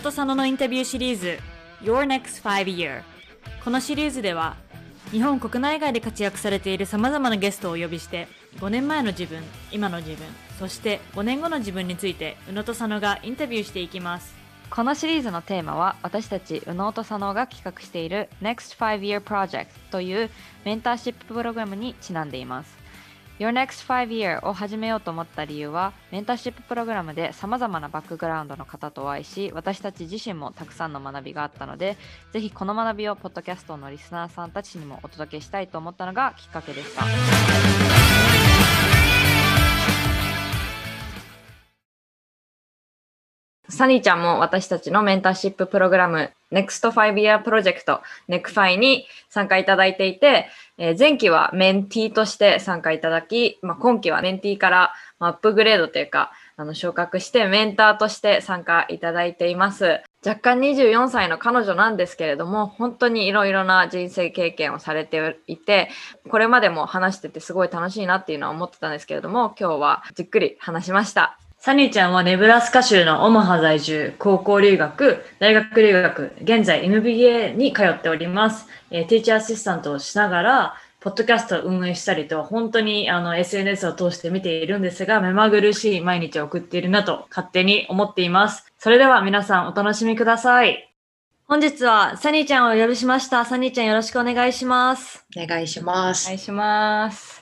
野戸佐野のインタビューシリーズ Your Next 5 Year このシリーズでは日本国内外で活躍されているさまざまなゲストをお呼びして5年前の自分今の自分そして5年後の自分について宇野と佐野がインタビューしていきます。このシリーズのテーマは私たち右脳と佐野が企画している Next 5 Year Project というメンターシッププログラムにちなんでいます。Your Next 5 Year を始めようと思った理由はメンターシッププログラムで様々なバックグラウンドの方とお会いし私たち自身もたくさんの学びがあったのでぜひこの学びをポッドキャストのリスナーさんたちにもお届けしたいと思ったのがきっかけでした。サニーちゃんも私たちのメンターシッププログラム NEXT 5 Year Project NECFI に参加いただいていて、えー前期はメンティーとして参加いただき、まあ、今期はメンティーからアップグレードというか、あの昇格してメンターとして参加いただいています。若干24歳の彼女なんですけれども、本当にいろいろな人生経験をされていて、これまでも話しててすごい楽しいなっていうのは思ってたんですけれども、今日はじっくり話しました。サニーちゃんはネブラスカ州のオマハ在住、高校留学、大学留学、現在 MBA に通っております。えーティーチャーアシスタントをしながら、ポッドキャストを運営したりと、本当にあの SNS を通して見ているんですが、目まぐるしい毎日を送っているなと勝手に思っています。それでは皆さんお楽しみください。本日はサニーちゃんをお呼びしました。サニーちゃんよろしくお願いします。お願いします。お願いします。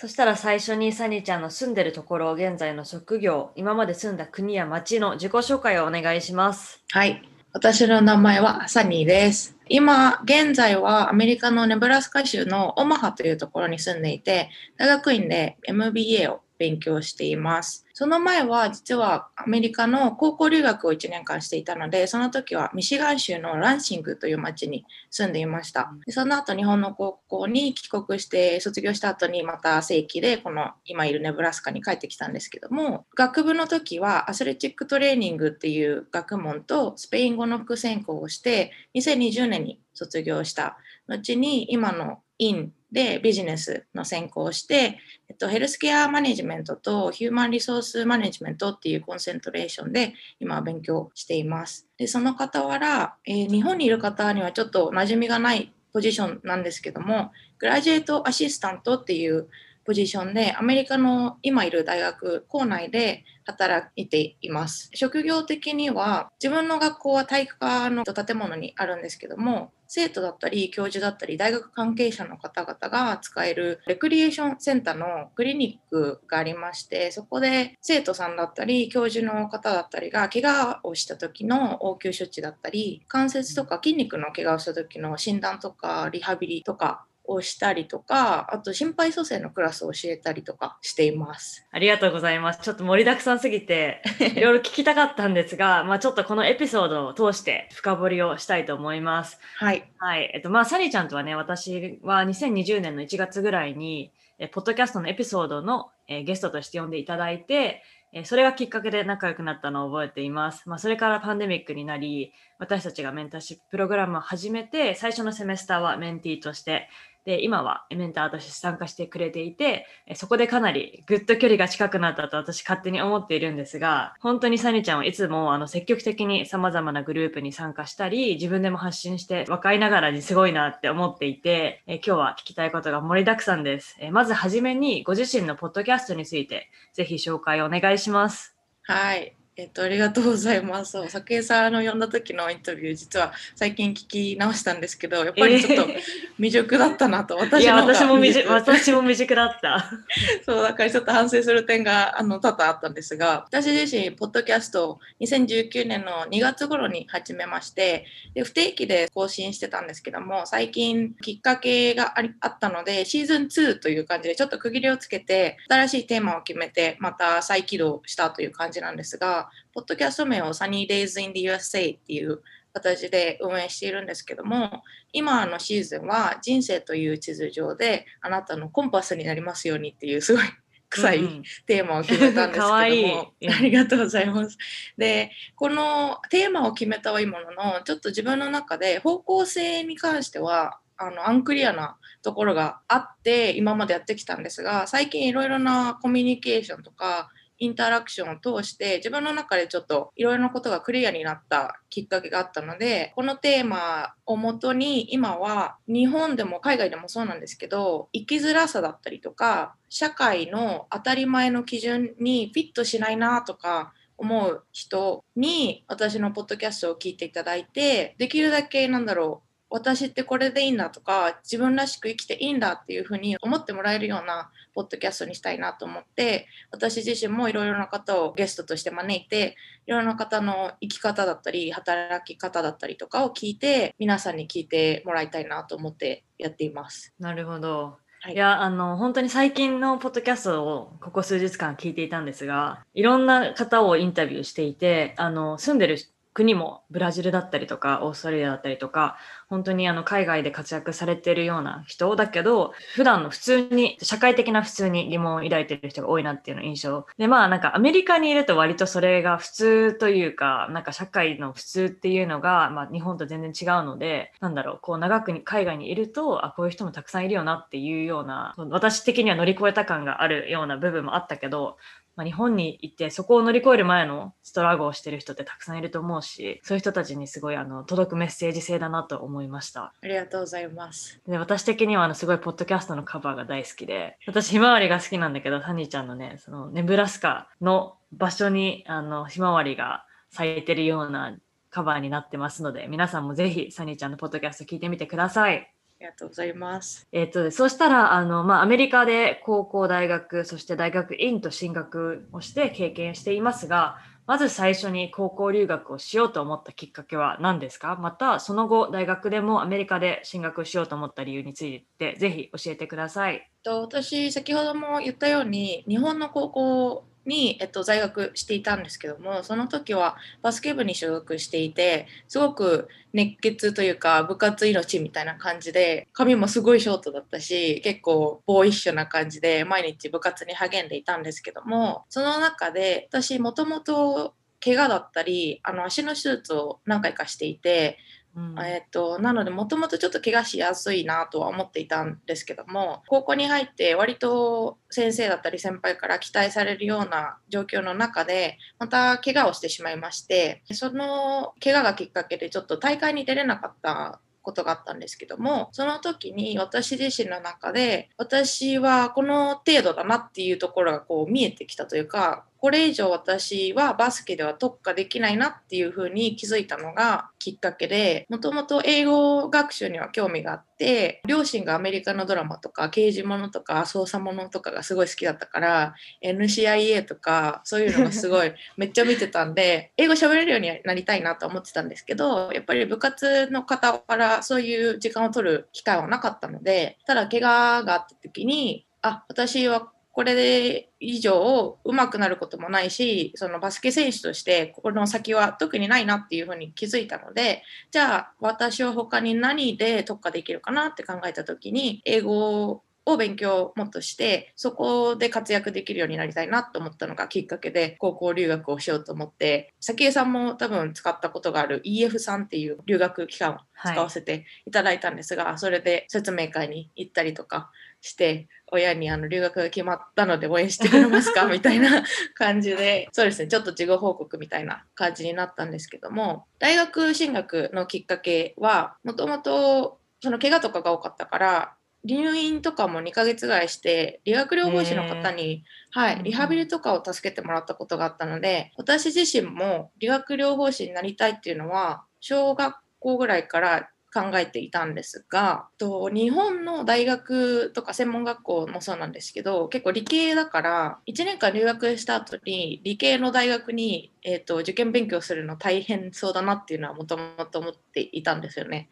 そしたら最初にサニーちゃんの住んでるところ、現在の職業、今まで住んだ国や町の自己紹介をお願いします。はい。私の名前はサニーです。今、現在はアメリカのネブラスカ州のオマハというところに住んでいて、大学院で MBA を勉強しています。その前は実はアメリカの高校留学を1年間していたので、その時はミシガン州のランシングという町に住んでいました。でその後日本の高校に帰国して卒業した後にまた正規でこの今いるネブラスカに帰ってきたんですけども学部の時はアスレチックトレーニングっていう学問とスペイン語の副専攻をして2020年に卒業した後に今の院でビジネスの専攻をして、えっと、ヘルスケアマネジメントとヒューマンリソースマネジメントっていうコンセントレーションで今は勉強しています。でその傍ら、えー日本にいる方にはちょっと馴染みがないポジションなんですけどもグラジュエートアシスタントっていうポジションでアメリカの今いる大学校内で働いています。職業的には自分の学校は体育科の建物にあるんですけども生徒だったり教授だったり大学関係者の方々が使えるレクリエーションセンターのクリニックがありましてそこで生徒さんだったり教授の方だったりが怪我をした時の応急処置だったり関節とか筋肉の怪我をした時の診断とかリハビリとかをしたりとかあと心肺蘇生のクラスを教えたりとかしています。ありがとうございます。ちょっと盛りだくさんすぎて、いろいろ聞きたかったんですが、まあちょっとこのエピソードを通して深掘りをしたいと思います。はい、はい。えっと、まあサニーちゃんとはね、私は2020年の1月ぐらいに、えポッドキャストのエピソードの、えーゲストとして呼んでいただいて、えーそれがきっかけで仲良くなったのを覚えています。まあ、それからパンデミックになり、私たちがメンターシッププログラムを始めて、最初のセメスターはメンティーとして、で、今はメンターとして参加してくれていて、そこでかなりぐっと距離が近くなったと私勝手に思っているんですが、本当にサニちゃんはいつもあの積極的に様々なグループに参加したり、自分でも発信して若いながらにすごいなって思っていて、え今日は聞きたいことが盛りだくさんです。えまずはじめにご自身のポッドキャストについて、ぜひ紹介お願いします。はい。えっと、ありがとうございます。そう、酒井さんの呼んだ時のインタビュー、実は最近聞き直したんですけど、やっぱりちょっと未熟だったなと、私の私も未熟、未熟私も未熟だった。そう、だからちょっと反省する点があの多々あったんですが、私自身、ポッドキャストを2019年の2月頃に始めまして、で不定期で更新してたんですけども、最近きっかけがありあったので、シーズン2という感じでちょっと区切りをつけて、新しいテーマを決めて、また再起動したという感じなんですが、ポッドキャスト名を Sunny Days in the USA っていう形で運営しているんですけども、今のシーズンは人生という地図上であなたのコンパスになりますようにっていうすごい臭いテーマを決めたんですけどもうんありがとうございます。でこのテーマを決めたはいいもののちょっと自分の中で方向性に関してはあのアンクリアなところがあって今までやってきたんですが最近いろいろなコミュニケーションとかインタラクションを通して自分の中でちょっといろいろなことがクリアになったきっかけがあったのでこのテーマをもとに今は日本でも海外でもそうなんですけど生きづらさだったりとか社会の当たり前の基準にフィットしないなとか思う人に私のポッドキャストを聞いていただいてできるだけなんだろう私ってこれでいいんだとか自分らしく生きていいんだっていうふうに思ってもらえるようなポッドキャストにしたいなと思って私自身もいろいろな方をゲストとして招いていろいろな方の生き方だったり働き方だったりとかを聞いて皆さんに聞いてもらいたいなと思ってやっています。なるほどはい、いや、あの、本当に最近のポッドキャストをここ数日間聞いていたんですが、いろんな方をインタビューしていて、あの、住んでる国もブラジルだったりとかオーストラリアだったりとか本当にあの海外で活躍されてるような人だけど普段の普通に社会的な普通に疑問を抱いてる人が多いなっていうの印象。でまあなんかアメリカにいると割とそれが普通というかなんか社会の普通っていうのが、まあ、日本と全然違うのでなんだろうこう長く海外にいるとあこういう人もたくさんいるよなっていうような私的には乗り越えた感があるような部分もあったけどまあ、日本に行ってそこを乗り越える前のストラゴをしてる人ってたくさんいると思うしそういう人たちにすごいあの届くメッセージ性だなと思いました。ありがとうございます。で私的にはあのすごいポッドキャストのカバーが大好きで私ひまわりが好きなんだけどサニーちゃんのねそのネブラスカの場所にあのひまわりが咲いてるようなカバーになってますので皆さんもぜひサニーちゃんのポッドキャスト聞いてみてくださいありがとうございます。えっ、と、そうしたら、あの、まあ、アメリカで高校、大学、そして大学院と進学をして経験していますが、まず最初に高校留学をしようと思ったきっかけは何ですか？また、その後、大学でもアメリカで進学しようと思った理由について、ぜひ教えてください。と私、先ほども言ったように、日本の高校に、えっと、在学していたんですけどもその時はバスケ部に所属していてすごく熱血というか部活命みたいな感じで髪もすごいショートだったし結構ボーイッシュな感じで毎日部活に励んでいたんですけどもその中で私もともと怪我だったりあの足の手術を何回かしていてうん、えっと、なのでもともとちょっと怪我しやすいなとは思っていたんですけども高校に入って割と先生だったり先輩から期待されるような状況の中でまた怪我をしてしまいましてその怪我がきっかけでちょっと大会に出れなかったことがあったんですけどもその時に私自身の中で私はこの程度だなっていうところがこう見えてきたというかこれ以上私はバスケでは特化できないなっていうふうに気づいたのがきっかけでもともと英語学習には興味があって両親がアメリカのドラマとか刑事物とか捜査物とかがすごい好きだったから NCIA とかそういうのがすごい めっちゃ見てたんで英語喋れるようになりたいなと思ってたんですけどやっぱり部活の傍らそういう時間を取る機会はなかったのでただ怪我があった時にあ私はこれで以上上手くなることもないしそのバスケ選手としてこの先は特にないなっていうふうに気づいたのでじゃあ私は他に何で特化できるかなって考えた時に英語を勉強もっとしてそこで活躍できるようになりたいなと思ったのがきっかけで高校留学をしようと思って早紀江さんも多分使ったことがある EF さんっていう留学期間を使わせていただいたんですが、はい、それで説明会に行ったりとかして親にあの留学が決まったので応援してくれますか？みたいな感じで。そうですね。ちょっと事後報告みたいな感じになったんですけども。大学進学のきっかけはもともとその怪我とかが多かったから入院とかも2ヶ月ぐらいして理学療法士の方に、はい、リハビリとかを助けてもらったことがあったので私自身も理学療法士になりたいっていうのは小学校ぐらいから考えていたんですがと日本の大学とか専門学校もそうなんですけど結構理系だから1年間留学した後に理系の大学に、えーと、受験勉強するの大変そうだなっていうのはもともと思っていたんですよね。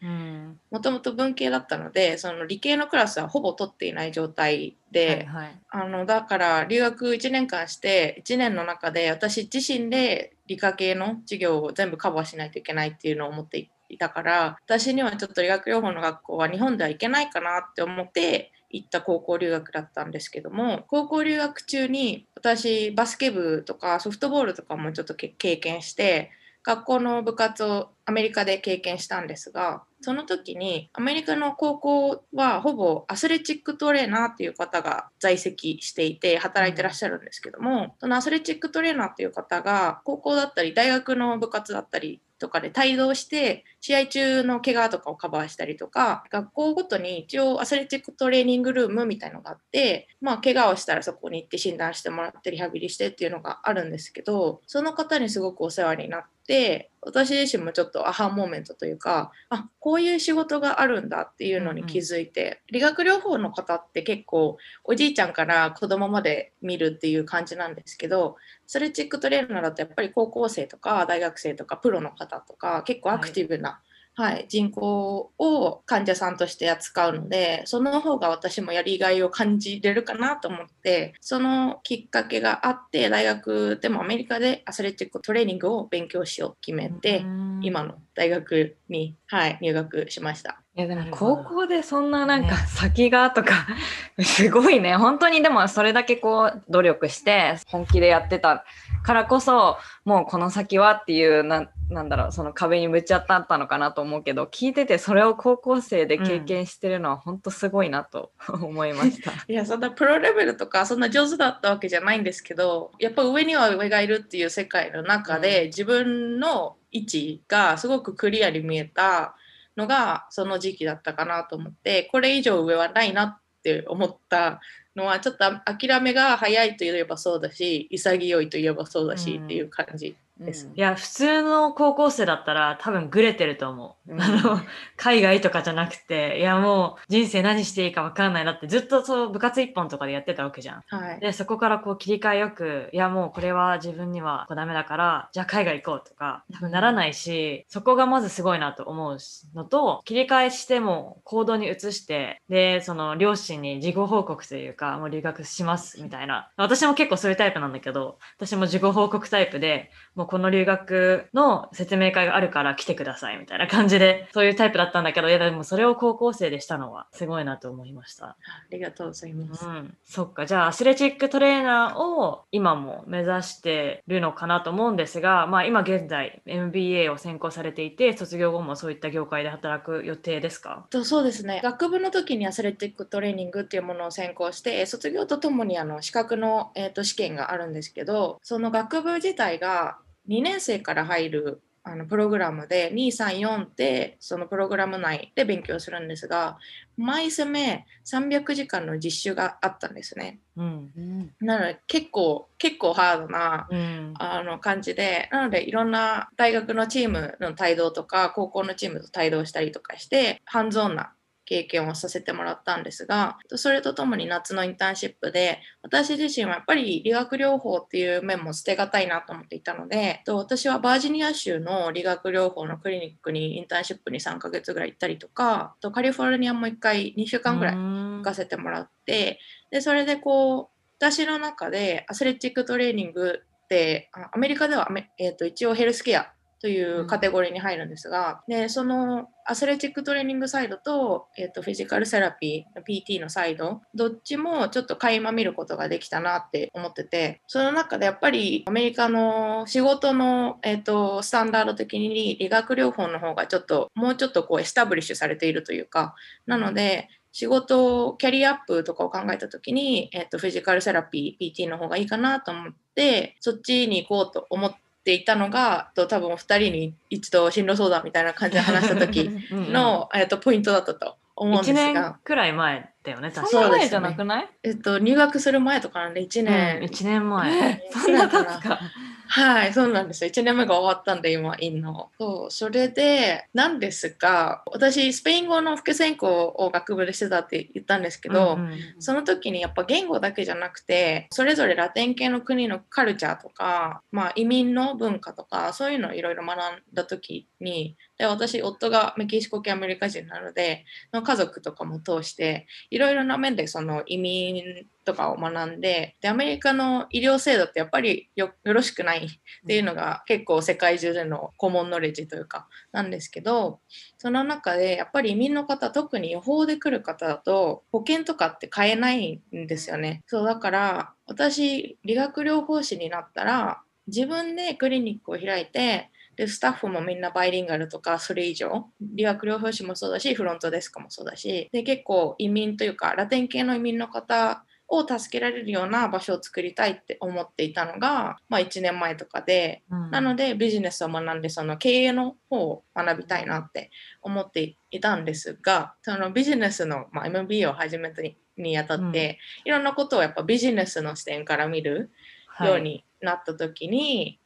もともと文系だったのでその理系のクラスはほぼ取っていない状態で、はいはい、あのだから留学1年間して1年の中で私自身で理科系の授業を全部カバーしないといけないっていうのを思っていて。いたから私にはちょっと理学療法の学校は日本では行けないかなって思って行った高校留学だったんですけども高校留学中に私バスケ部とかソフトボールとかもちょっと経験して学校の部活をアメリカで経験したんですがその時にアメリカの高校はほぼアスレチックトレーナーっていう方が在籍していて働いてらっしゃるんですけどもそのアスレチックトレーナーっていう方が高校だったり大学の部活だったりとかで帯同して試合中の怪我とかをカバーしたりとか学校ごとに一応アスレチックトレーニングルームみたいのがあってまあ怪我をしたらそこに行って診断してもらってリハビリしてっていうのがあるんですけどその方にすごくお世話になって私自身もちょっとアハモーメントというかあこういう仕事があるんだっていうのに気づいて、うんうん、理学療法の方って結構おじいちゃんから子供まで見るっていう感じなんですけどストレッチックトレーナーだとやっぱり高校生とか大学生とかプロの方とか結構アクティブな、はいはい、人口を患者さんとして扱うのでその方が私もやりがいを感じれるかなと思ってそのきっかけがあって大学でもアメリカでアスレチックトレーニングを勉強しようと決めて今の大学に、はい、入学しました。いやでも高校でそんななんか先がとか、ね、すごいね。本当にでもそれだけこう努力して本気でやってたからこそもうこの先はっていうななんだろうその壁にぶち当たったのかなと思うけど聞いててそれを高校生で経験してるのは本当すごいなと 思いました、いやそんなプロレベルとかそんな上手だったわけじゃないんですけどやっぱ上には上がいるっていう世界の中で、うん、自分の位置がすごくクリアに見えたのがその時期だったかなと思ってこれ以上上はないなって思ったのはちょっと諦めが早いといえばそうだし潔いといえばそうだしっていう感じ。です、うん、いや普通の高校生だったら多分グレてると思う、うん、あの海外とかじゃなくていやもう人生何していいか分かんないなってずっとそう部活一本とかでやってたわけじゃん、はい、でそこからこう切り替えよくいやもうこれは自分にはダメだからじゃあ海外行こうとか多分ならないしそこがまずすごいなと思うのと切り替えしても行動に移してでその両親に事後報告というかもう留学しますみたいな。私も結構そういうタイプなんだけど私も事後報告タイプでもうこの留学の説明会があるから来てくださいみたいな感じで、そういうタイプだったんだけど、いやでもそれを高校生でしたのはすごいなと思いました。ありがとうございます。うん。そっか、じゃあアスレチックトレーナーを今も目指してるのかなと思うんですが、まあ今現在 MBA を専攻されていて、卒業後もそういった業界で働く予定ですか？とそうですね。学部の時にアスレチックトレーニングっていうものを専攻して、卒業とともにあの資格の、えー、と試験があるんですけど、その学部自体が2年生から入るあのプログラムで234ってそのプログラム内で勉強するんですが毎攻め300時間の実習があったんですね。うん、なので結構結構ハードな、うん、あの感じでなのでいろんな大学のチームの帯同とか高校のチームと帯同したりとかしてハンズオンな経験をさせてもらったんですがそれとともに夏のインターンシップで私自身はやっぱり理学療法っていう面も捨てがたいなと思っていたので私はバージニア州の理学療法のクリニックにインターンシップに3ヶ月ぐらい行ったりとかとカリフォルニアも1回2週間ぐらい行かせてもらってでそれでこう私の中でアスレチックトレーニングってアメリカでは、えー、と一応ヘルスケアというカテゴリーに入るんですが、でその athletic training side と,、えーと、フィジカルセラピー PT のサイドどっちもちょっと垣間見ることができたなって思っててその中でやっぱりアメリカの仕事の、えーと、 standard 的に理学療法の方がちょっともうちょっとこう establish されているというかなので仕事をキャリアアップとかを考えた時に、えーとフィジカルセラピー PT の方がいいかなと思ってそっちに行こうと思って。ていたのがと多分2人に一度進路相談みたいな感じで話した時の うん、とポイントだったと思うんですが。1年くらい前だよね確か。にそうじゃなくない、えっと入学する前とかなんで1年、うん、1年前。そんな経つかはい、そうなんですよ。1年目が終わったんで、今、インの。そう、それで、なんですが、私、スペイン語の副専攻を学部でしてたって言ったんですけど、うんうん、その時にやっぱ言語だけじゃなくて、それぞれラテン系の国のカルチャーとか、まあ、移民の文化とか、そういうのをいろいろ学んだ時に、で私、夫がメキシコ系アメリカ人なので、の家族とかも通して、いろいろな面でその移民とかを学んででアメリカの医療制度ってやっぱりよろしくないっていうのが結構世界中でのコモンノレッジというかなんですけどその中でやっぱり移民の方特に予報で来る方だと保険とかって買えないんですよね。そうだから私理学療法士になったら自分でクリニックを開いてで、スタッフもみんなバイリンガルとかそれ以上、理学療法士もそうだし、フロントデスクもそうだし、で、結構移民というか、ラテン系の移民の方を助けられるような場所を作りたいって思っていたのが、まあ、1年前とかで、うん。なのでビジネスを学んでその経営の方を学びたいなって思っていたんですがそのビジネスの、まあ、MBA を始めたににあたって、いろんなことをやっぱビジネスの視点から見るようになった時に、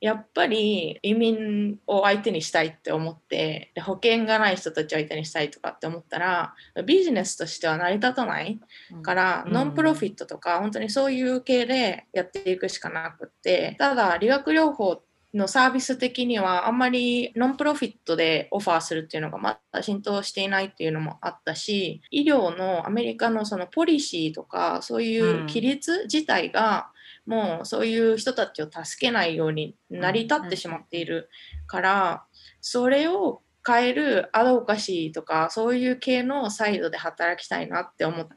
やっぱり移民を相手にしたいって思ってで保険がない人たちを相手にしたいとかって思ったらビジネスとしては成り立たないから、うん。ノンプロフィットとか本当にそういう系でやっていくしかなくってただ理学療法のサービス的にはあんまりノンプロフィットでオファーするっていうのがまだ浸透していないっていうのもあったし医療のアメリカのそのポリシーとかそういう規律自体がもうそういう人たちを助けないように成り立ってしまっているからそれを変えるアドボカシーとかそういう系のサイドで働きたいなって思って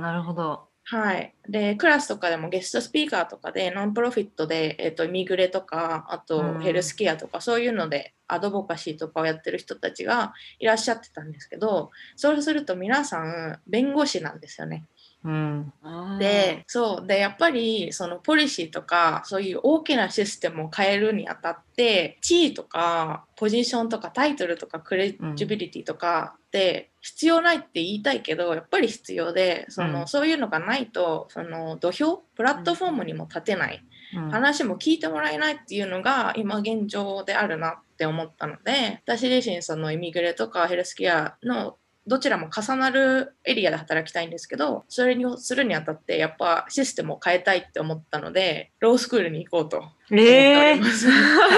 なるほど。はい。で、クラスとかでもゲストスピーカーとかで、ノンプロフィットで、えっと、ミグレとか、あうとんヘルスケアとか、そういうので、アドボカシーとかをやってる人たちがいらっしゃってたんですけど、そうすると皆さん、弁護士なんですよね。うん。で、そう。で、やっぱり、そのポリシーとか、そういう大きなシステムを変えるにあたって、地位とか、ポジションとか、タイトルとか、クレジビリティとかって必要ないって言いたいけど、やっぱり必要で、その、うんそういうのがないと、その土俵、プラットフォームにも立てない、うん話も聞いてもらえないっていうのが今現状であるなって思ったので、私自身そのイミグレとかヘルスケアのどちらも重なるエリアで働きたいんですけど、それにするにあたってやっぱシステムを変えたいって思ったので、ロースクールに行こうと思っておえーります。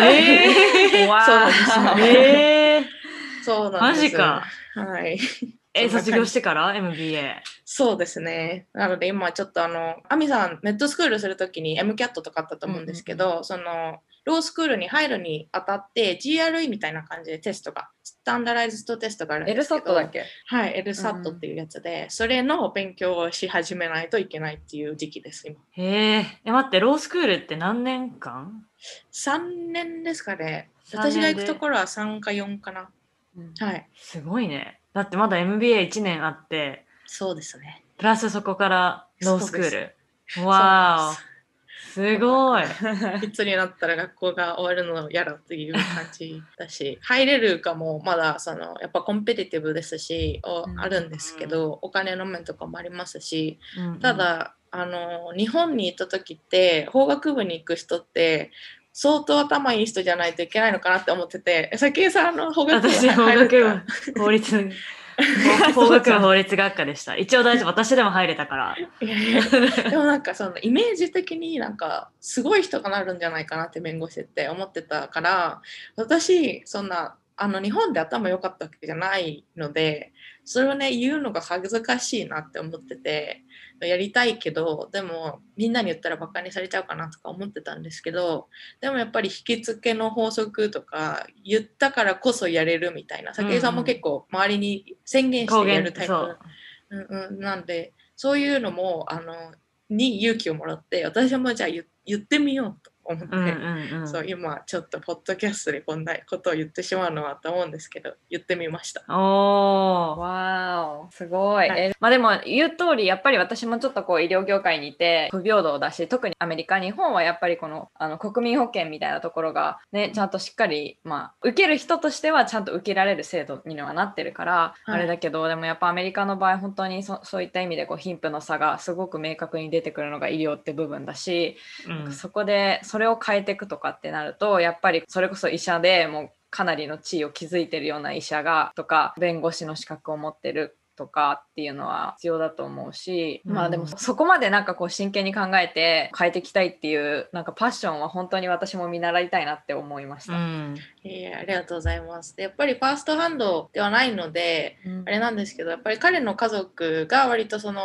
えーわ そうなんですよえーそうなんです。マジか。はい。え、卒業してから？MBA。そうですね。なので今ちょっとあの、アミさん、メッドスクールするときに MCAT とかあったと思うんですけど、その、ロースクールに入るにあたって GRE みたいな感じでテストが、スタンダライズドテストがあるんですけど、ソットだっけ？はい、LSAT っていうやつで、それの勉強をし始めないといけないっていう時期です、今。へえ。え、待って、ロースクールって何年間？3年ですかね。私が行くところは3か4かな。はい、すごいね。だってまだ MBA1 年あって、そうですね。プラスそこからロースクール。わーお。すごい。いつになったら学校が終わるのやらっていう感じだし 入れるかもまだそのやっぱコンペティティブですしおうん。あるんですけどお金の面とかもありますしうんうん。た、だあの日本に行った時って法学部に行く人って相当頭いい人じゃないといけないのかなって思ってて先江さんの法学部私、法入学るか？部、法律、法学部法律学科でした。一応大丈夫。私でも入れたから。いやいや でもなんかそのイメージ的になんかすごい人がなるんじゃないかなって弁護士って思ってたから私そんなあの日本で頭良かったわけじゃないのでそれをね言うのが恥ずかしいなって思っててやりたいけどでもみんなに言ったらバカにされちゃうかなとか思ってたんですけどでもやっぱり引き付けの法則とか言ったからこそやれるみたいな武井さんも結構周りに宣言してやるタイプ。そう。うんうん、なんでそういうのもあのに勇気をもらって私もじゃあ言言ってみようと思って、うんうんうん。そう今ちょっとポッドキャストでこんなことを言ってしまうのはと思うんですけど言ってみました。おー。わーお、すごい。はいえまあでも言う通り、やっぱり私もちょっとこう医療業界にいて不平等だし、特にアメリカ、日本はやっぱりこのあの国民保険みたいなところがね、ちゃんとしっかり、まあ、受ける人としてはちゃんと受けられる制度にはなってるから、いあれだけど、でもやっぱアメリカの場合、本当にそそういった意味でこう貧富の差がすごく明確に出てくるのが医療って部分だし、うんそこでそそれを変えていくとかってなるとやっぱりそれこそ医者でもうかなりの地位を築いてるような医者がとか弁護士の資格を持ってるとかっていうのは必要だと思うし、うんまあでもそこまでなんかこう真剣に考えて変えていきたいっていうなんかパッションは本当に私も見習いたいなって思いました。うん。いやいやありがとうございます。でやっぱりファーストハンドではないのであれなんですけどやっぱり彼の家族が割とその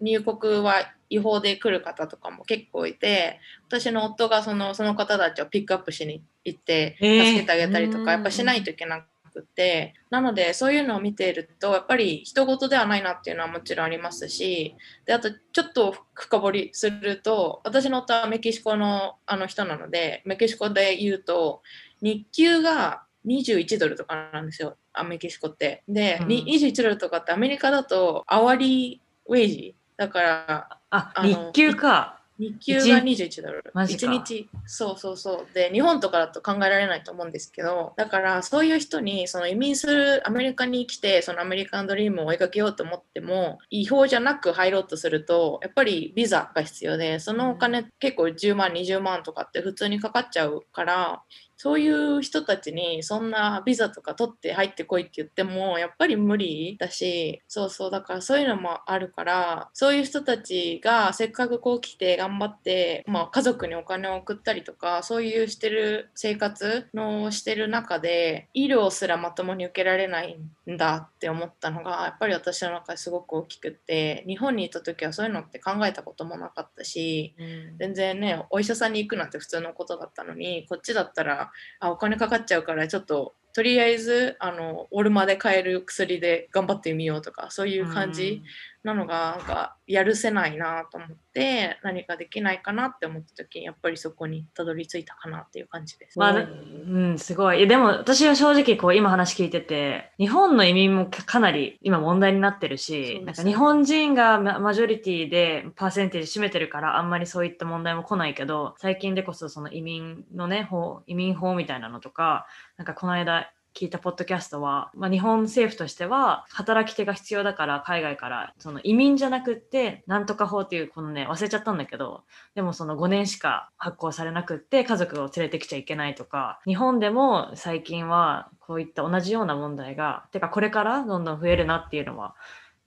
入国は違法で来る方とかも結構いて私の夫がそのその方たちをピックアップしに行ってえー助けてあげたりとか、うんやっぱしないといけなくてなのでそういうのを見ているとやっぱり人事ではないなっていうのはもちろんありますしであとちょっと深掘りすると私の夫はメキシコのあの人なのでメキシコで言うと日給が21ドルとかなんですよ、アメキシコって。で、うんに21ドルとかってアメリカだとアワリーウェイジだからあ、日給か。日給が21ドル。マジか1日。そうそうそう。で、日本とかだと考えられないと思うんですけど、だからそういう人にその移民するアメリカに来て、そのアメリカンドリームを追いかけようと思っても、違法じゃなく入ろうとすると、やっぱりビザが必要で、そのお金結構10万、20万とかって普通にかかっちゃうから、そういう人たちにそんなビザとか取って入ってこいって言ってもやっぱり無理だしそうそうだからそういうのもあるからそういう人たちがせっかくこう来て頑張って、まあ、家族にお金を送ったりとかそういうしてる生活のしてる中で医療すらまともに受けられないんだって思ったのがやっぱり私の中ですごく大きくって日本にいた時はそういうのって考えたこともなかったし全然ねお医者さんに行くなんて普通のことだったのにこっちだったらあお金かかっちゃうからちょっととりあえずあのオルマで買える薬で頑張ってみようとかそういう感じなのがなんかやるせないなと思って何かできないかなって思った時にやっぱりそこにたどり着いたかなっていう感じです。まあ、うん、すごい。いやでも私は正直こう今話聞いてて、日本の移民もかなり今問題になってるし、ねなんか日本人がママジョリティでパーセンテージ占めてるからあんまりそういった問題も来ないけど、最近でこそその移民のね、法、移民法みたいなのとか、なんかこの間聞いたポッドキャストは、まあ、日本政府としては働き手が必要だから海外からその移民じゃなくってなんとか法っていうこのね忘れちゃったんだけどでもその5年しか発行されなくって家族を連れてきちゃいけないとか日本でも最近はこういった同じような問題がてかこれからどんどん増えるなっていうのは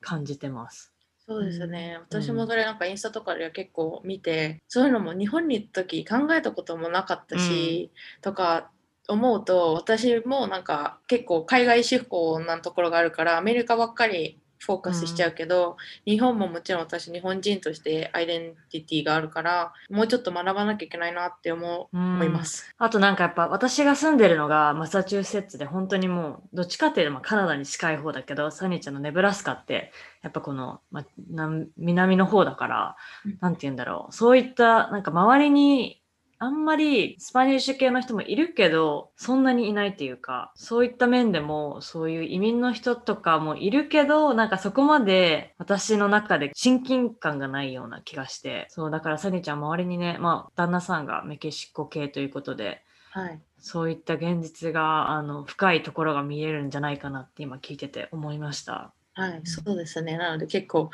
感じてます。そうですね、うん。私もそれなんかインスタとかでは結構見て、そういうのも日本に行った時考えたこともなかったし、とか思うと私もなんか結構海外志向なところがあるからアメリカばっかりフォーカスしちゃうけど、日本ももちろん私日本人としてアイデンティティがあるからもうちょっと学ばなきゃいけないなって思ううん思います。あとなんかやっぱ私が住んでるのがマサチューセッツで本当にもうどっちかっていうとまあカナダに近い方だけどサニーちゃんのネブラスカってやっぱこの、まあ、南南の方だからうん。なんて言うんだろう。そういったなんか周りにあんまりスパニッシュ系の人もいるけどそんなにいないっていうかそういった面でもそういう移民の人とかもいるけどなんかそこまで私の中で親近感がないような気がしてそうだからサニーちゃん周りにねまあ旦那さんがメキシコ系ということではいそういった現実があの深いところが見えるんじゃないかなって今聞いてて思いました。はい、そうですね。なので結構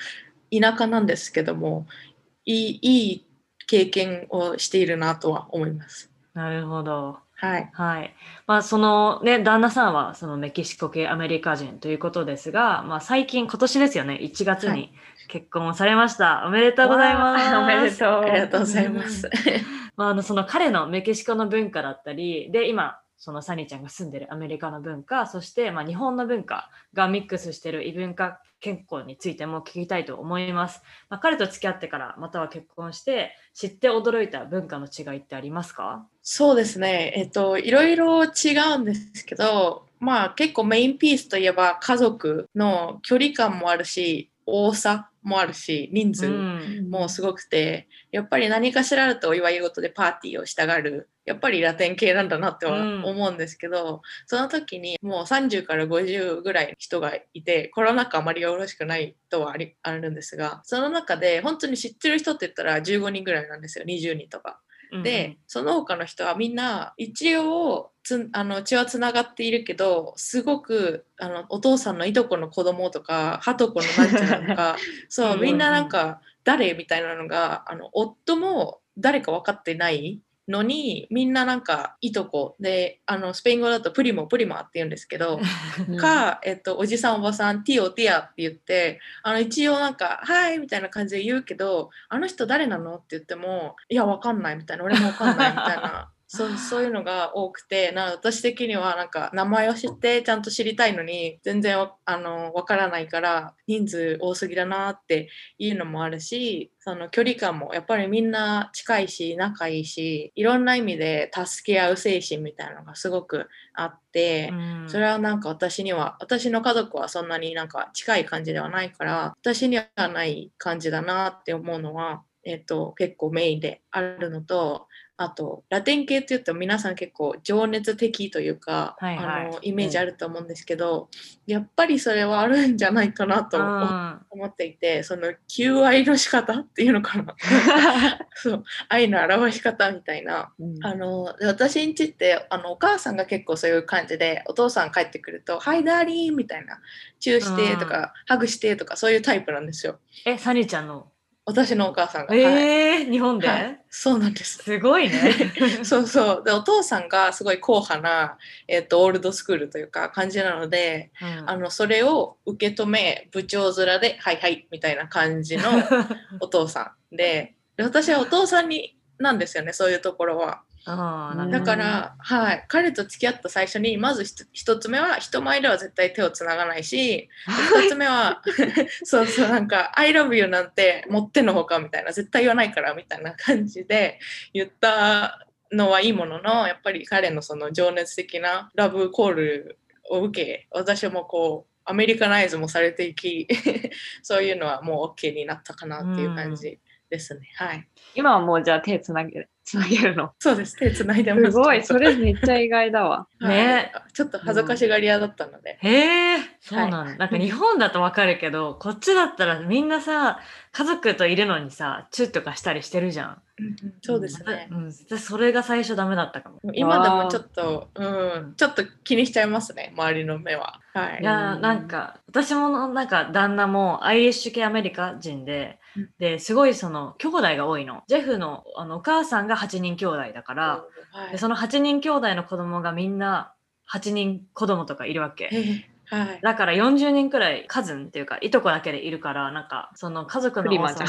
田舎なんですけども、いいいい経験をしているなとは思います。なるほど。はい。はい。まあそのね、旦那さんはそのメキシコ系アメリカ人ということですが、まあ最近今年ですよね、1月はに結婚をされました。おめでとうございます。おめでとう。ありがとうございます。まあ、あのその彼のメキシコの文化だったりで今そのサニーちゃんが住んでるアメリカの文化そしてまあ日本の文化がミックスしてる異文化結婚についても聞きたいと思います、まあ、彼と付き合ってからまたは結婚して知って驚いた文化の違いってありますか？そうですね。えっと、いろいろ違うんですけど、まあ結構メインピースといえば家族の距離感もあるし、多さもあるし、人数うん。もうすごくて、やっぱり何かしらあるとお祝い事でパーティーをしたがる、やっぱりラテン系なんだなってはうん。思うんですけど、その時にもう30から50ぐらいの人がいて、コロナ禍あまりよろしくないとはありあるんですが、その中で本当に知ってる人って言ったら15人ぐらいなんですよ、20人とか。で、その他の人はみんな一応つあの血はつながっているけどすごくあのお父さんのいとこの子供とかはとこのなんちゃらとか そううんみんななんか誰みたいなのがあの夫も誰か分かってないのにみんななんかいとこ。であのスペイン語だとプリモプリマって言うんですけどか、えっと、おじさんおばさんティオティアって言ってあの一応なんか「はい」みたいな感じで言うけど「あの人誰なの?」って言っても「いやわかんない」みたいな「俺もわかんない」みたいなそうそういうのが多くてな私的にはなんか名前を知ってちゃんと知りたいのに全然わあのわからないから人数多すぎだなっていうのもあるしその距離感もやっぱりみんな近いし仲いいしいろんな意味で助け合う精神みたいなのがすごくあって。うんそれはなんか私には私の家族はそんなになんか近い感じではないから私にはない感じだなって思うのはえっと、結構メインであるのとあとラテン系って言うと皆さん結構情熱的というか、はいはい。あのイメージあると思うんですけど、やっぱりそれはあるんじゃないかなとうん。思っていてその求愛の仕方っていうのかな。そう愛の表し方みたいな。うん。あので私んちってあのお母さんが結構そういう感じでお父さん帰ってくると「はいダーリン」みたいなチューしてとか、ハグしてとかそういうタイプなんですよ。え、サニーちゃんの？私のお母さんが、はい。えー、日本で、はい。そうなんです。すごいね。そうそう。でお父さんがすごい硬派な、えっとオールドスクールというか感じなのでうん。あのそれを受け止め部長面で「はいはい」みたいな感じの お父さんでで私はお父さんになんですよねそういうところは。だから、はい、彼と付き合った最初にまずひと一つ目は人前では絶対手をつながないし 二つ目は そうそうなんか「I love you」なんて持ってのほかみたいな絶対言わないからみたいな感じで言ったのはいいもののやっぱり彼のその情熱的なラブコールを受け私もこうアメリカナイズもされていき そういうのはもう OK になったかなっていう感じですね。はい。今はもうじゃあ手つなげるつなげるの？そうです。手つないでますす。ごい、それめっちゃ意外だわ。ねはいちょっと恥ずかしがり屋だったので。へえ、そうなんだ。なんか日本だとわかるけど、こっちだったらみんなさ、家族といるのにさ、チュッとかしたりしてるじゃん。そうですね。うん、でそれが最初ダメだったかも。今でもちょっと、うん、ちょっと気にしちゃいますね、周りの目は。はいい。やーなんか私もなんか旦那もアイリッシュ系アメリカ人で、うんですごいその兄弟が多いの。ジェフのあのお母さんが8人兄弟だから、はい。でその8人兄弟の子供がみんな8人子供とかいるわけ。はい。だから40人くらいカズンっていうかいとこだけでいるからなんかその家族のプリマじ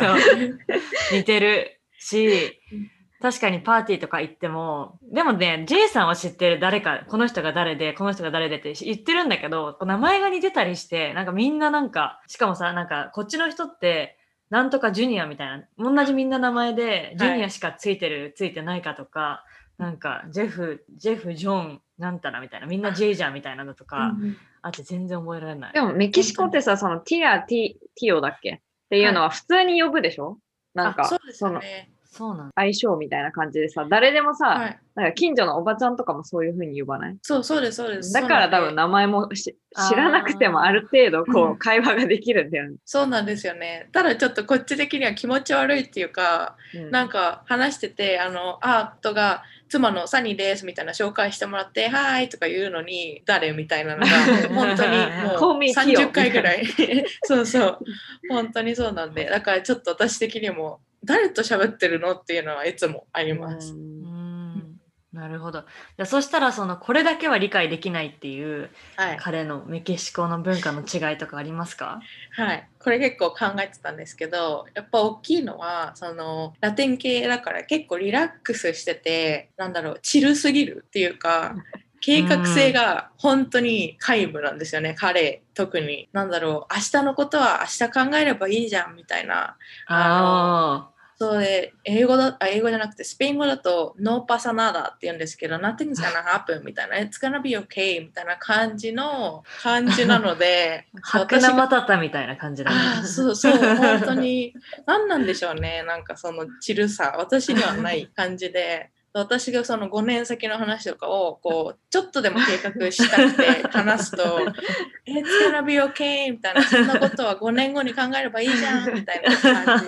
ゃん。似てるしうん確かにパーティーとか行ってもでもね J さんは知ってる誰かこの人が誰でこの人が誰でって言ってるんだけど名前が似てたりしてなんかみんななんかしかもさなんかこっちの人ってなんとかジュニアみたいな同じみんな名前でジュニアしかついてる、ついてないかとかなんかジェフジェフジョンなんたらみたいなみんな J じゃんみたいなのとか、うんあって全然覚えられないで。もメキシコってさ、そのティア、ティ、ティオだっけ？っていうのは普通に呼ぶでしょ？なんかあそうですね。そうなんだ。相性みたいな感じでさ、誰でもさ、はい。なんか近所のおばちゃんとかもそういう風に呼ばない？そうそうです、そうです。だから多分名前も知らなくてもある程度こうんう会話ができるんだよね。そうなんですよね。ただちょっとこっち的には気持ち悪いっていうか、うんなんか話してて、あの、アートが妻のサニーですみたいな紹介してもらって、はーいとか言うのに、誰みたいなのが、本当にもう me Kyo 30回ぐらい。そうそう。本当にそうなんで、だからちょっと私的にも、誰と喋ってるの？っていうのはいつもあります。なるほど。じゃあそしたらそのこれだけは理解できないっていうはい。彼のメキシコの文化の違いとかありますか？はい、これ結構考えてたんですけどやっぱ大きいのはそのラテン系だから結構リラックスしててなんだろうチルすぎるっていうか計画性が本当に皆無なんですよね、彼特になんだろう明日のことは明日考えればいいじゃんみたいなあそうで英語だあ英語じゃなくてスペイン語だと No pasa nada って言うんですけど Nothing's gonna happen みたいな It's gonna be okay みたいな感じの感じなのであ、白私が生マタタみたいな感じだね。そうそう本当に何なんでしょうねなんかそのチルさ私にはない感じで私がその5年先の話とかをこうちょっとでも計画したくて 話すと「It's gonna be okay」みたいなそんなことは5年後に考えればいいじゃんみたいな感じ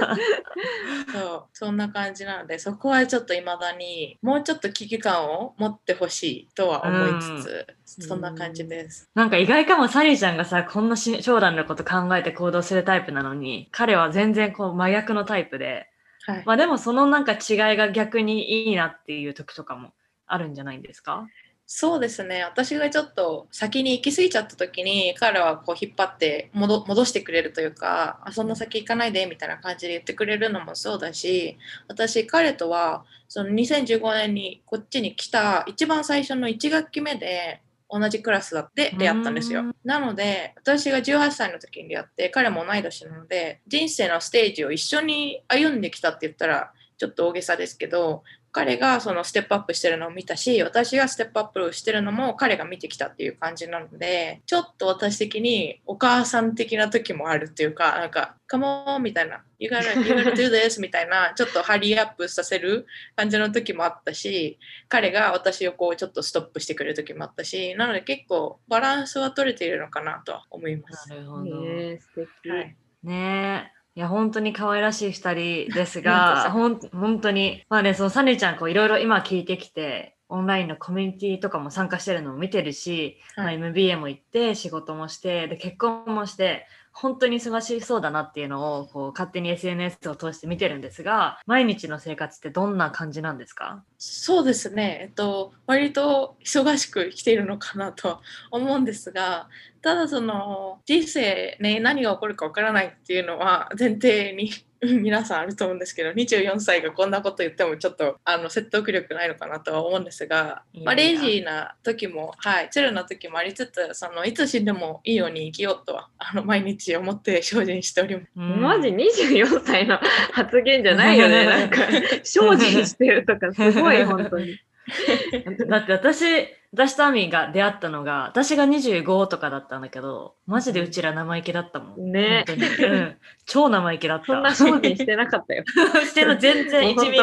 そうそんな感じなのでそこはちょっといまだにもうちょっと危機感を持ってほしいとは思いつつ、そんな感じです。なんか意外かもサリーちゃんがさこんなし将来のこと考えて行動するタイプなのに彼は全然こう真逆のタイプではい。まあでもそのなんか違いが逆にいいなっていう時とかもあるんじゃないんですか？そうですね。私がちょっと先に行き過ぎちゃった時に彼はこう引っ張って戻戻してくれるというかあそんな先行かないでみたいな感じで言ってくれるのもそうだし私彼とはその2015年にこっちに来た一番最初の1学期目で同じクラスだって出会ったんですよ。うんなので私が18歳の時に出会って彼も同い年なので人生のステージを一緒に歩んできたって言ったらちょっと大げさですけど彼がそのステップアップしてるのを見たし私がステップアップしてるのも彼が見てきたっていう感じなのでちょっと私的にお母さん的な時もあるっていうかなんか「Come on」みたいな「You gotta, you gotta do this」みたいな ちょっとハリーアップさせる感じの時もあったし彼が私をこうちょっとストップしてくれる時もあったしなので結構バランスは取れているのかなとは思います。なるほど。ね素敵。はいねえ。いや、本当に可愛らしい2人ですあが、ほん本当に、まあね、そのサネちゃん、こう、いろいろ今聞いてきて、オンラインのコミュニティとかも参加してるのを見てるし、はい。まあ、MBA も行って、仕事もして、で、結婚もして、本当に忙しそうだなっていうのを、こう、勝手に SNS を通して見てるんですが、毎日の生活ってどんな感じなんですか？そうですね、えっと、割と忙しく生きているのかなと思うんですが、ただその人生ね、何が起こるかわからないっていうのは前提に 皆さんあると思うんですけど、24歳がこんなこと言ってもちょっとあの説得力ないのかなとは思うんですが、まあ、レイジーな時も、はい、チルな時もありつつ、そのいつ死んでもいいように生きようとはあの毎日思って精進しております。マジ？24歳の発言じゃないよね。なんか、精進してるとか、すごい、本当に。だって私、私とアミが出会ったのが、私が25とかだったんだけど、マジでうちら生意気だったもん。ねうん、超生意気だった。そんな精進してなかったよ。しての全然1ミリ。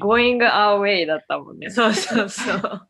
going our way だったもんね。そうそうそう。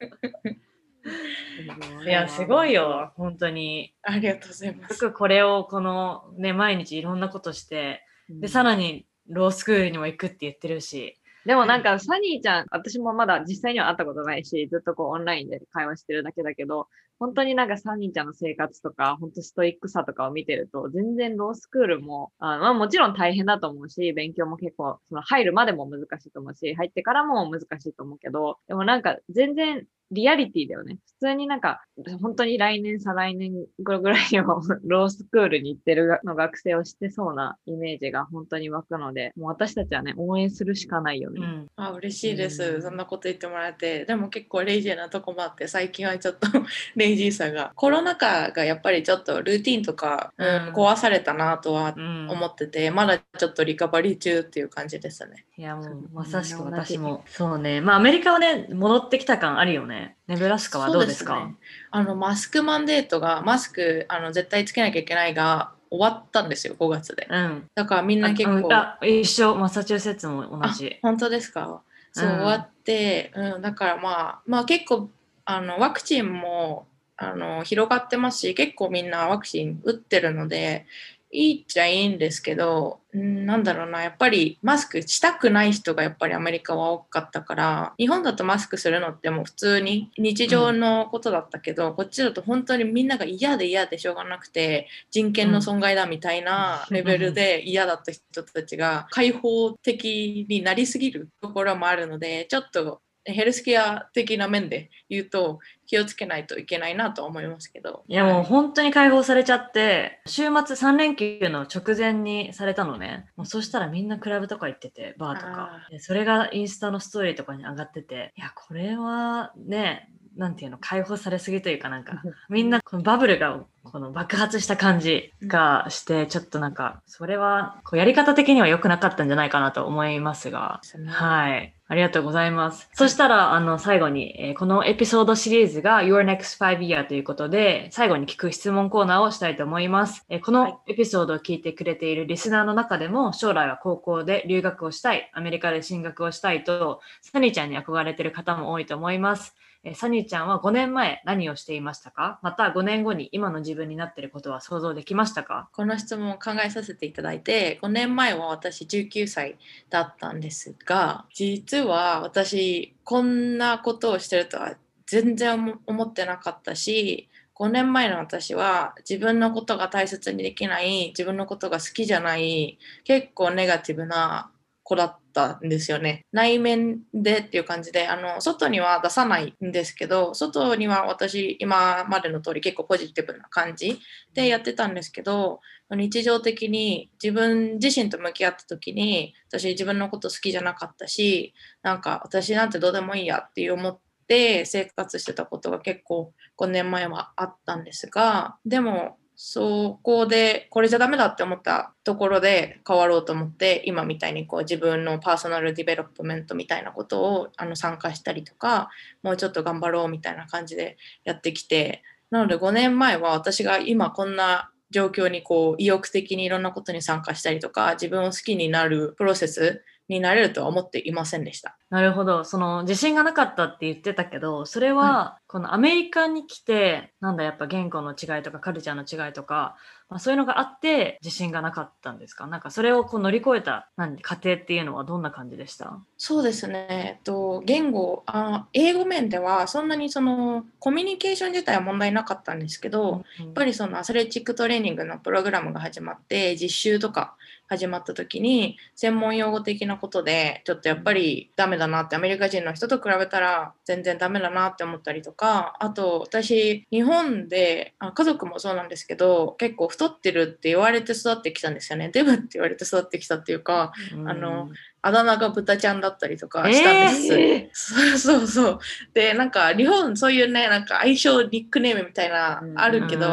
いや、すごいよ、本当に。ありがとうございます。よくこれを、このね、毎日いろんなことして、で、さらにロースクールにも行くって言ってるし、でもなんか、サニーちゃん、私もまだ実際には会ったことないし、ずっとこうオンラインで会話してるだけだけど、本当になんかサニーちゃんの生活とか、本当ストイックさとかを見てると、全然ロースクールも、あまあもちろん大変だと思うし、勉強も結構、その入るまでも難しいと思うし、入ってからも難しいと思うけど、でもなんか全然リアリティだよね。普通になんか、本当に来年、再来年ぐらいをロースクールに行ってるの学生をしてそうなイメージが本当に湧くので、もう私たちはね、応援するしかないよね。うん。あ嬉しいです、うんそんなこと言ってもらえてでも結構レイジーなとこもあって最近はちょっと レイジーさがコロナ禍がやっぱりちょっとルーティンとか、うんうん壊されたなとはうん、思ってて、まだちょっとリカバリー中っていう感じですねいやもそううまさしく私もそうねまあアメリカはね戻ってきた感あるよねネブラスカはどうですか？ねあのマスクマンデートがマスクあの絶対つけなきゃいけないが終わったんですよ5月で。うん。だからみんな結構。一緒。マサチューセッツも同じ。本当ですか？そう、うん終わって、うん、だからまあまあ結構あのワクチンもあの広がってますし結構みんなワクチン打ってるのでいいっちゃいいんですけど、うん、なんだろうなやっぱりマスクしたくない人がやっぱりアメリカは多かったから日本だとマスクするのってもう普通に日常のことだったけど、こっちだと本当にみんなが嫌で嫌でしょうがなくて人権の損害だみたいなレベルで嫌だった人たちが開放的になりすぎるところもあるのでちょっとヘルスケア的な面で言うと気をつけないといけないなとは思いますけど。いやもうはい本当に解放されちゃって週末3連休の直前にされたのね。もうそしたらみんなクラブとか行っててバーとか。それがインスタのストーリーとかに上がってていやこれはねなんていうの解放されすぎというかなんか みんなこのバブルがこの爆発した感じがしてちょっとなんかそれはこうやり方的には良くなかったんじゃないかなと思いますがはい。ありがとうございます。そしたら、あの、最後に、えーこのエピソードシリーズが Your Next Five Year ということで、最後に聞く質問コーナーをしたいと思います。えーこのエピソードを聞いてくれているリスナーの中でも、将来は高校で留学をしたい、アメリカで進学をしたいと、サニーちゃんに憧れている方も多いと思います。えーサニーちゃんは5年前何をしていましたか？また5年後に今の自分になってることは想像できましたか？この質問を考えさせていただいて5年前は私19歳だったんですが実は私こんなことをしてるとは全然思思ってなかったし5年前の私は自分のことが大切にできない自分のことが好きじゃない結構ネガティブな子だったたんですよね。内面でっていう感じであの外には出さないんですけど外には私今までの通り結構ポジティブな感じでやってたんですけど日常的に自分自身と向き合った時に私自分のこと好きじゃなかったしなんか私なんてどうでもいいやって思って生活してたことが結構5年前はあったんですがでもそこでこれじゃダメだって思ったところで変わろうと思って今みたいにこう自分の personal development みたいなことをあの参加したりとかもうちょっと頑張ろうみたいな感じでやってきてなので5年前は私が今こんな状況にこう意欲的にいろんなことに参加したりとか自分を好きになるプロセスになれるとは思っていませんでした。なるほど。その自信がなかったって言ってたけど、それはこのアメリカに来て、なんだやっぱ言語の違いとかカルチャーの違いとか、まあ、そういうのがあって自信がなかったんですか？なんかそれをこう乗り越えたなん過程っていうのはどんな感じでした？そうですね、えっと、言語あ英語面ではそんなにそのコミュニケーション自体は問題なかったんですけど、うん、やっぱりそのアスレチックトレーニングのプログラムが始まって実習とか始まった時に専門用語的なことでちょっとやっぱりダメだなってアメリカ人の人と比べたら全然ダメだなって思ったりとかあと私日本であ家族もそうなんですけど結構太ってるって言われて育ってきたんですよね。デブって言われて育ってきたっていうか、うあのあだ名が豚ちゃんだったりとかしたんです。えー、そうそうそう。で、なんか日本そういうね、なんか相性ニックネームみたいなあるけど、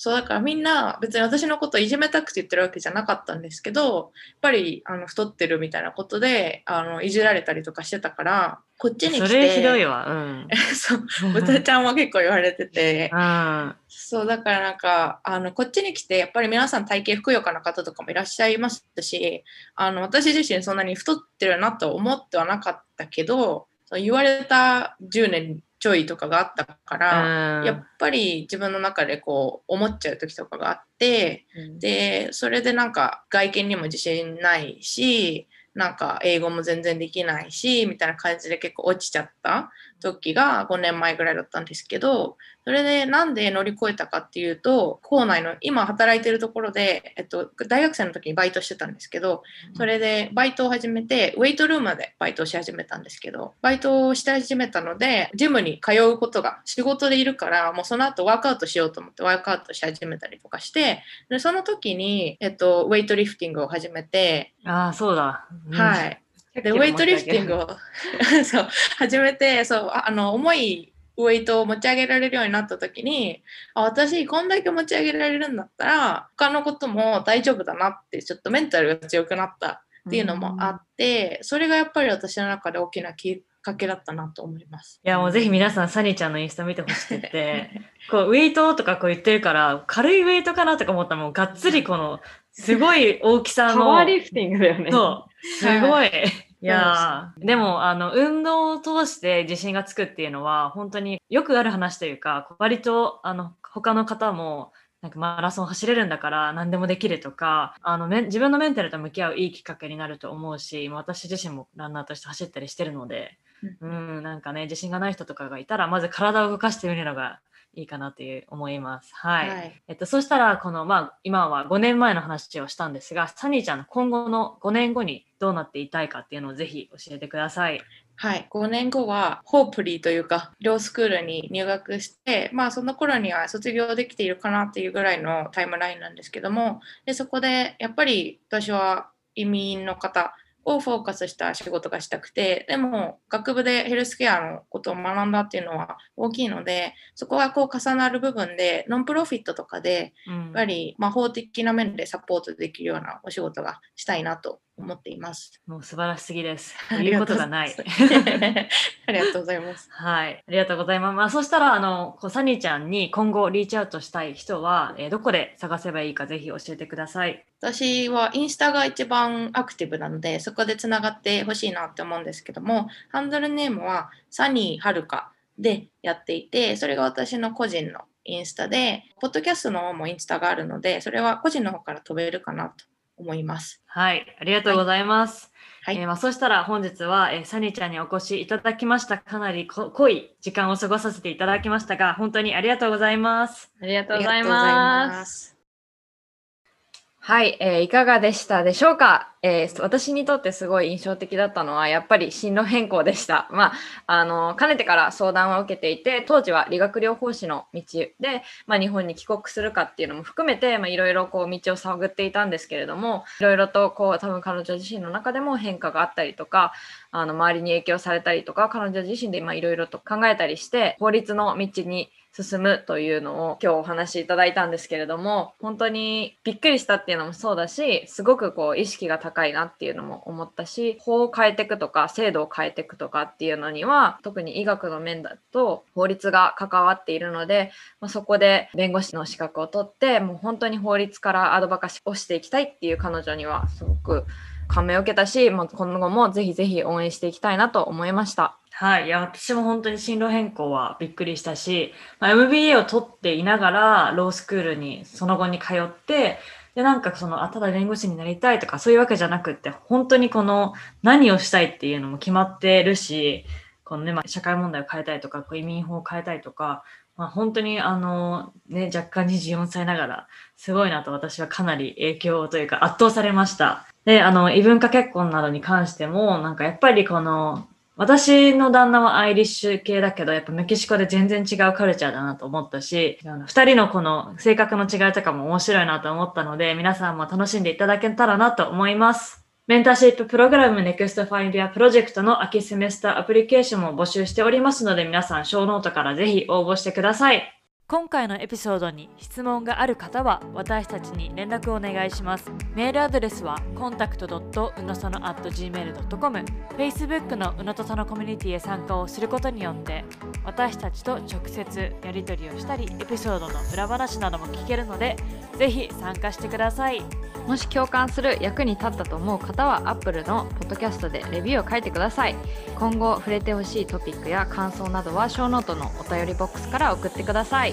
そうだからみんな別に私のことをいじめたくて言ってるわけじゃなかったんですけどやっぱりあの太ってるみたいなことであのいじられたりとかしてたからこっちに来てそれひどいわ、うん、そう豚ちゃんは結構言われてて、うん、そうだからなんかあのこっちに来てやっぱり皆さん体型ふくよかな方とかもいらっしゃいますしあの私自身そんなに太ってるなと思ってはなかったけど言われた10年ちょいとかがあったから、やっぱり自分の中でこう思っちゃう時とかがあって、うん、でそれでなんか外見にも自信ないしなんか英語も全然できないしみたいな感じで結構落ちちゃった時が5年前ぐらいだったんですけどそれでなんで乗り越えたかっていうと校内の今働いてるところで、えっと、大学生の時にバイトしてたんですけどそれでバイトを始めてウェイトルームでバイトをし始めたんですけどバイトをし始めたのでジムに通うことが仕事でいるからもうその後ワークアウトしようと思ってワークアウトし始めたりとかしてでその時に、えっと、ウェイトリフティングを始めてああそうだ、うん、はいでウェイトリフティングを そう始めてそうあの重いウェイトを持ち上げられるようになった時にあ私こんだけ持ち上げられるんだったら他のことも大丈夫だなってちょっとメンタルが強くなったっていうのもあって、それがやっぱり私の中で大きなきっかけだったなと思います。いやもうぜひ皆さんサニーちゃんのインスタ見てほしくて こうウェイトとかこう言ってるから軽いウェイトかなとか思ったらもうがっつりこのすごい大きさの。パワーリフティングだよね。そう。すごい。いやでもあの運動を通して自信がつくっていうのは本当によくある話というか割とあの他の方もなんかマラソン走れるんだから何でもできるとかあの自分のメンタルと向き合ういいきっかけになると思うし私自身もランナーとして走ったりしてるので、うん、うんなんかね自信がない人とかがいたらまず体を動かしてみるのがいいかなという思います。はい。はい、えっと、そしたら、この、まあ、今は5年前の話をしたんですが、サニーちゃんの今後の5年後にどうなっていたいかっていうのをぜひ教えてください。はい、5年後はホープリーというか、ロースクールに入学して、まあその頃には卒業できているかなっていうぐらいのタイムラインなんですけども、でそこでやっぱり私は移民の方をフォーカスした仕事がしたくてでも学部でヘルスケアのことを学んだっていうのは大きいのでそこがこう重なる部分でノンプロフィットとかでやっぱりま法的な面でサポートできるようなお仕事がしたいなと思っています。もう素晴らしすぎです。言うことがない。ありがとうございます。はい、ありがとうございます。まあ、そしたらあのサニーちゃんに今後リーチアウトしたい人は、えー、どこで探せばいいかぜひ教えてください。私はインスタが一番アクティブなのでそこでつながってほしいなって思うんですけどもハンドルネームはサニーはるかでやっていてそれが私の個人のインスタでポッドキャストの方もインスタがあるのでそれは個人の方から飛べるかなと思います。はい、ありがとうございます。はい、えー、まあ、そしたら本日は、えー、サニーちゃんにお越しいただきました。かなり濃い時間を過ごさせていただきましたが、本当にありがとうございます。ありがとうございます。はい、えー、いかがでしたでしょうか？えー私にとってすごい印象的だったのはやっぱり進路変更でした。まあ、あのかねてから相談は受けていて当時は理学療法士の道で、まあ、日本に帰国するかっていうのも含めてまいろいろこう道を探っていたんですけれどもいろいろとこう多分彼女自身の中でも変化があったりとかあの周りに影響されたりとか彼女自身でまあいろいろと考えたりして法律の道に進むというのを今日お話しいただいたんですけれども本当にびっくりしたっていうのもそうだしすごくこう意識が高いなっていうのも思ったし法を変えていくとか制度を変えていくとかっていうのには特に医学の面だと法律が関わっているので、まあ、そこで弁護士の資格を取ってもう本当に法律からアドバカシをしていきたいっていう彼女にはすごく感銘を受けたし、もう今後もぜひぜひ応援していきたいなと思いました。はい。いや、私も本当に進路変更はびっくりしたし、まあ、MBA を取っていながら、ロースクールにその後に通って、で、なんかその、あ、ただ弁護士になりたいとか、そういうわけじゃなくって、本当にこの、何をしたいっていうのも決まってるし、このね、まあ、社会問題を変えたいとか、こう移民法を変えたいとか、まあ、本当にあの、ね、若干24歳ながら、すごいなと私はかなり影響というか圧倒されました。で、あの、異文化結婚などに関しても、なんかやっぱりこの、私の旦那は Irish 系だけど、やっぱメキシコで全然違うカルチャーだなと思ったし、二人のこの性格の違いとかも面白いなと思ったので、皆さんも楽しんでいただけたらなと思います。 mentorship program NEXT 5 Year project の秋 semester application も募集しておりますので、皆さん、ショーノートからぜひ応募してください。今回のエピソードに質問がある方は私たちに連絡をお願いします。メールアドレスは contact.unosono.gmail.com Facebook のうのとそのコミュニティへ参加をすることによって私たちと直接やり取りをしたりエピソードの裏話なども聞けるのでぜひ参加してください。もし共感する役に立ったと思う方は Apple のポッドキャストでレビューを書いてください今後触れてほしいトピックや感想などはショーノートのお便りボックスから送ってください